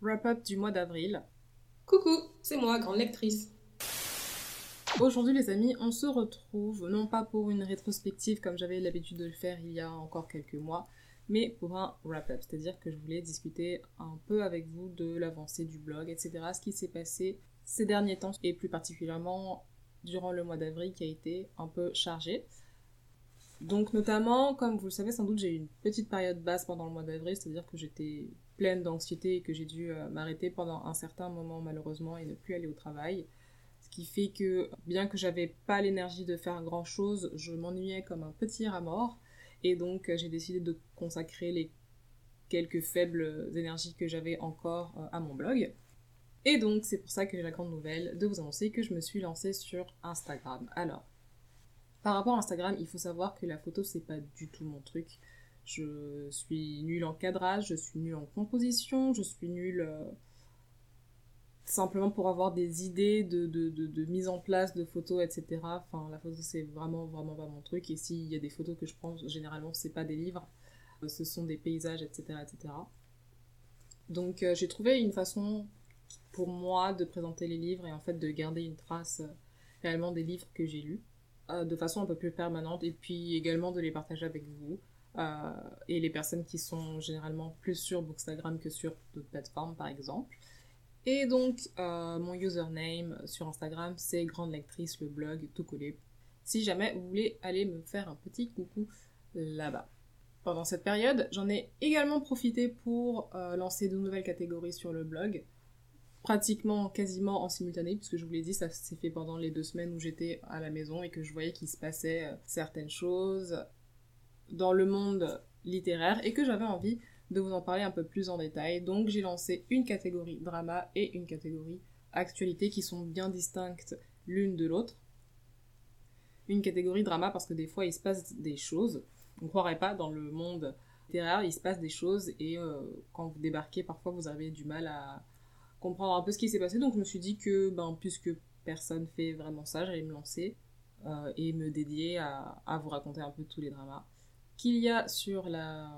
wrap-up du mois d'avril. Coucou, c'est moi, grande lectrice. Aujourd'hui les amis, on se retrouve non pas pour une rétrospective comme j'avais l'habitude de le faire il y a encore quelques mois, mais pour un wrap-up, c'est-à-dire que je voulais discuter un peu avec vous de l'avancée du blog, etc., ce qui s'est passé ces derniers temps, et plus particulièrement durant le mois d'avril qui a été un peu chargé. Donc notamment, comme vous le savez sans doute, j'ai eu une petite période basse pendant le mois d'avril, c'est-à-dire que j'étais pleine d'anxiété et que j'ai dû euh, m'arrêter pendant un certain moment malheureusement et ne plus aller au travail. Ce qui fait que bien que j'avais pas l'énergie de faire grand chose, je m'ennuyais comme un petit rat mort et donc j'ai décidé de consacrer les quelques faibles énergies que j'avais encore euh, à mon blog. Et donc c'est pour ça que j'ai la grande nouvelle de vous annoncer que je me suis lancée sur Instagram. Alors, par rapport à Instagram, il faut savoir que la photo, c'est pas du tout mon truc. Je suis nulle en cadrage, je suis nulle en composition, je suis nulle euh, simplement pour avoir des idées de, mise en place de photos, etc. Enfin, la photo, c'est vraiment, vraiment pas mon truc. Et s'il y a des photos que je prends, généralement, c'est pas des livres, euh, ce sont des paysages, etc. etc. Donc, euh, j'ai trouvé une façon pour moi de présenter les livres et en fait de garder une trace réellement des livres que j'ai lus. De façon un peu plus permanente et puis également de les partager avec vous euh, et les personnes qui sont généralement plus sur Bookstagram que sur d'autres plateformes par exemple. Et donc euh, mon username sur Instagram c'est Grande Lectrice le blog tout collé. Si jamais vous voulez aller me faire un petit coucou là-bas. Pendant cette période, j'en ai également profité pour lancer de nouvelles catégories sur le blog pratiquement quasiment en simultané, puisque je vous l'ai dit, ça s'est fait pendant les deux semaines où j'étais à la maison et que je voyais qu'il se passait euh, certaines choses dans le monde littéraire et que j'avais envie de vous en parler un peu plus en détail. Donc j'ai lancé une catégorie drama et une catégorie actualité qui sont bien distinctes l'une de l'autre. Une catégorie drama parce que des fois il se passe des choses. On ne croirait pas dans le monde littéraire, il se passe des choses et euh, quand vous débarquez, parfois vous avez du mal à, comprendre un peu ce qui s'est passé. Donc je me suis dit que, ben, puisque personne fait vraiment ça, j'allais me lancer euh, et me dédier à, à, vous raconter un peu tous les dramas qu'il y a sur la,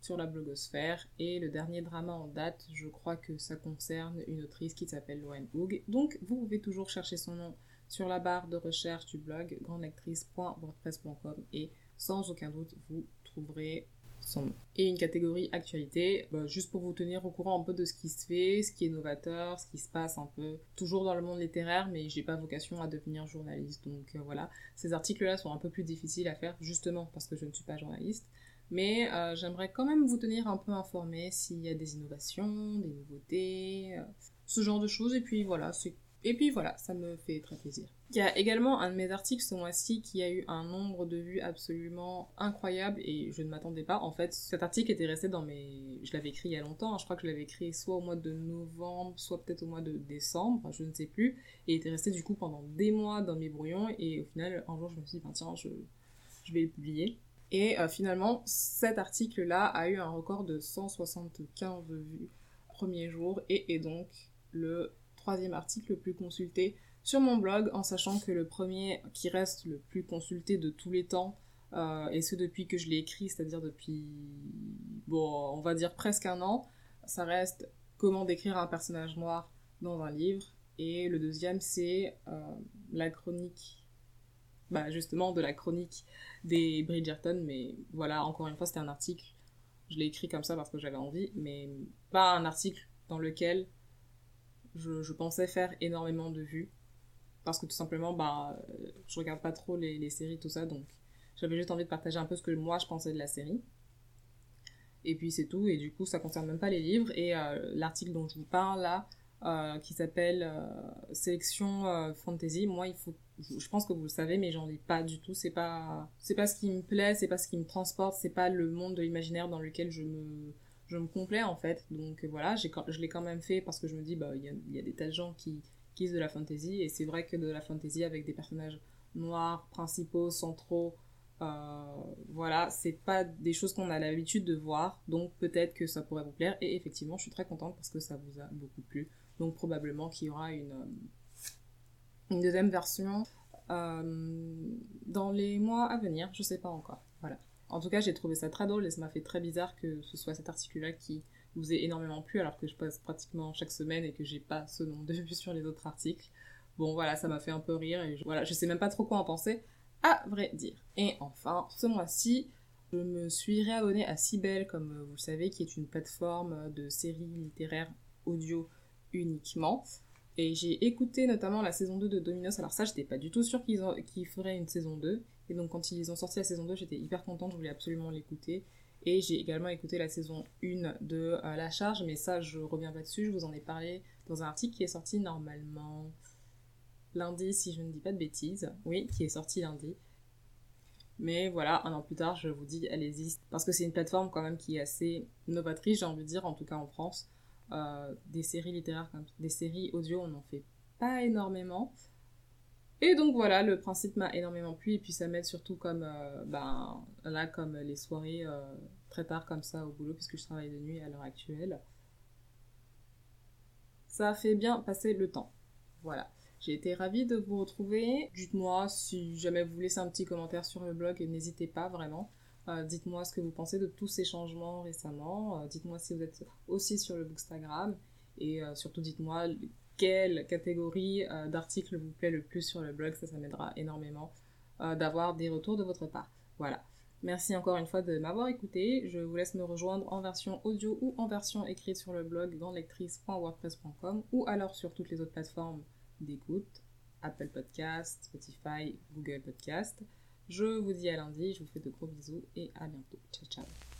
sur la blogosphère. Et le dernier drama en date, je crois que ça concerne une autrice qui s'appelle Loan Hoog. Donc vous pouvez toujours chercher son nom sur la barre de recherche du blog grandelectrice.wordpress.com et sans aucun doute vous trouverez et une catégorie actualité, bah, juste pour vous tenir au courant un peu de ce qui se fait, ce qui est novateur, ce qui se passe un peu toujours dans le monde littéraire, mais j'ai pas vocation à devenir journaliste. Donc euh, voilà, ces articles-là sont un peu plus difficiles à faire justement parce que je ne suis pas journaliste. Mais euh, j'aimerais quand même vous tenir un peu informé s'il y a des innovations, des nouveautés, euh, ce genre de choses. Et puis voilà, c'est et puis voilà, ça me fait très plaisir. Il y a également un de mes articles ce mois-ci qui a eu un nombre de vues absolument incroyable et je ne m'attendais pas. En fait, cet article était resté dans mes... Je l'avais écrit il y a longtemps, je crois que je l'avais écrit soit au mois de novembre, soit peut-être au mois de décembre, je ne sais plus. Et il était resté du coup pendant des mois dans mes brouillons et au final, un jour, je me suis dit, ben, tiens, je, je vais le publier. Et euh, finalement, cet article-là a eu un record de 175 vues premier jour et est donc le troisième article le plus consulté sur mon blog, en sachant que le premier qui reste le plus consulté de tous les temps, euh, et ce depuis que je l'ai écrit, c'est-à-dire depuis, bon, on va dire presque un an, ça reste comment décrire un personnage noir dans un livre. Et le deuxième, c'est euh, la chronique, bah justement de la chronique des Bridgerton, mais voilà, encore une fois, c'était un article, je l'ai écrit comme ça parce que j'avais envie, mais pas un article dans lequel je, pensais faire énormément de vues. Parce que tout simplement, bah, euh, je regarde pas trop les, séries, tout ça, donc j'avais juste envie de partager un peu ce que moi je pensais de la série. Et puis c'est tout, et du coup ça concerne même pas les livres. Et euh, l'article dont je vous parle là, euh, qui s'appelle Sélection Fantasy, moi il faut, je pense que vous le savez, mais j'en lis pas du tout. C'est pas, c'est pas ce qui me plaît, c'est pas ce qui me transporte, c'est pas le monde de l'imaginaire dans lequel je me, je me complais en fait. Donc voilà, je l'ai quand même fait parce que je me dis, bah, il y a, des tas de gens qui kiffent de la fantasy, et c'est vrai que de la fantasy avec des personnages noirs, principaux, centraux, euh, voilà, c'est pas des choses qu'on a l'habitude de voir, donc peut-être que ça pourrait vous plaire, et effectivement, je suis très contente parce que ça vous a beaucoup plu, donc probablement qu'il y aura une, une deuxième version euh, dans les mois à venir, je sais pas encore, voilà. En tout cas, j'ai trouvé ça très drôle et ça m'a fait très bizarre que ce soit cet article-là qui vous ait énormément plu alors que je passe pratiquement chaque semaine et que j'ai pas ce nombre de vues sur les autres articles. Bon voilà, ça m'a fait un peu rire et je, voilà, je sais même pas trop quoi en penser, à vrai dire. Et enfin, ce mois-ci, je me suis réabonnée à Cybelle, comme vous le savez, qui est une plateforme de séries littéraires audio uniquement. Et j'ai écouté notamment la saison 2 de Dominos. Alors ça, j'étais pas du tout sûre qu'ils feraient une saison 2. Et donc quand ils ont sorti la saison 2, j'étais hyper contente, je voulais absolument l'écouter. Et j'ai également écouté la saison 1 de euh, La Charge, mais ça, je reviens pas dessus, je vous en ai parlé dans un article qui est sorti normalement lundi, si je ne dis pas de bêtises. Oui, qui est sorti lundi. Mais voilà, un an plus tard, je vous dis, allez-y. Parce que c'est une plateforme quand même qui est assez novatrice, j'ai envie de dire, en tout cas en France. Euh, des séries littéraires, des séries audio, on n'en fait pas énormément. Et donc voilà, le principe m'a énormément plu et puis ça m'aide surtout comme euh, ben là comme les soirées euh, très tard comme ça au boulot puisque je travaille de nuit à l'heure actuelle. Ça fait bien passer le temps. Voilà. J'ai été ravie de vous retrouver. Dites-moi si jamais vous laissez un petit commentaire sur le blog, n'hésitez pas vraiment. Euh, dites-moi ce que vous pensez de tous ces changements récemment. dites-moi si vous êtes aussi sur le Bookstagram. Et surtout dites-moi quelle catégorie euh, d'articles vous plaît le plus sur le blog. Ça, ça m'aidera énormément euh, d'avoir des retours de votre part. Voilà. Merci encore une fois de m'avoir écouté. Je vous laisse me rejoindre en version audio ou en version écrite sur le blog grandlectrice.wordpress.com ou alors sur toutes les autres plateformes d'écoute, Apple Podcast, Spotify, Google Podcast. Je vous dis à lundi, je vous fais de gros bisous et à bientôt. Ciao ciao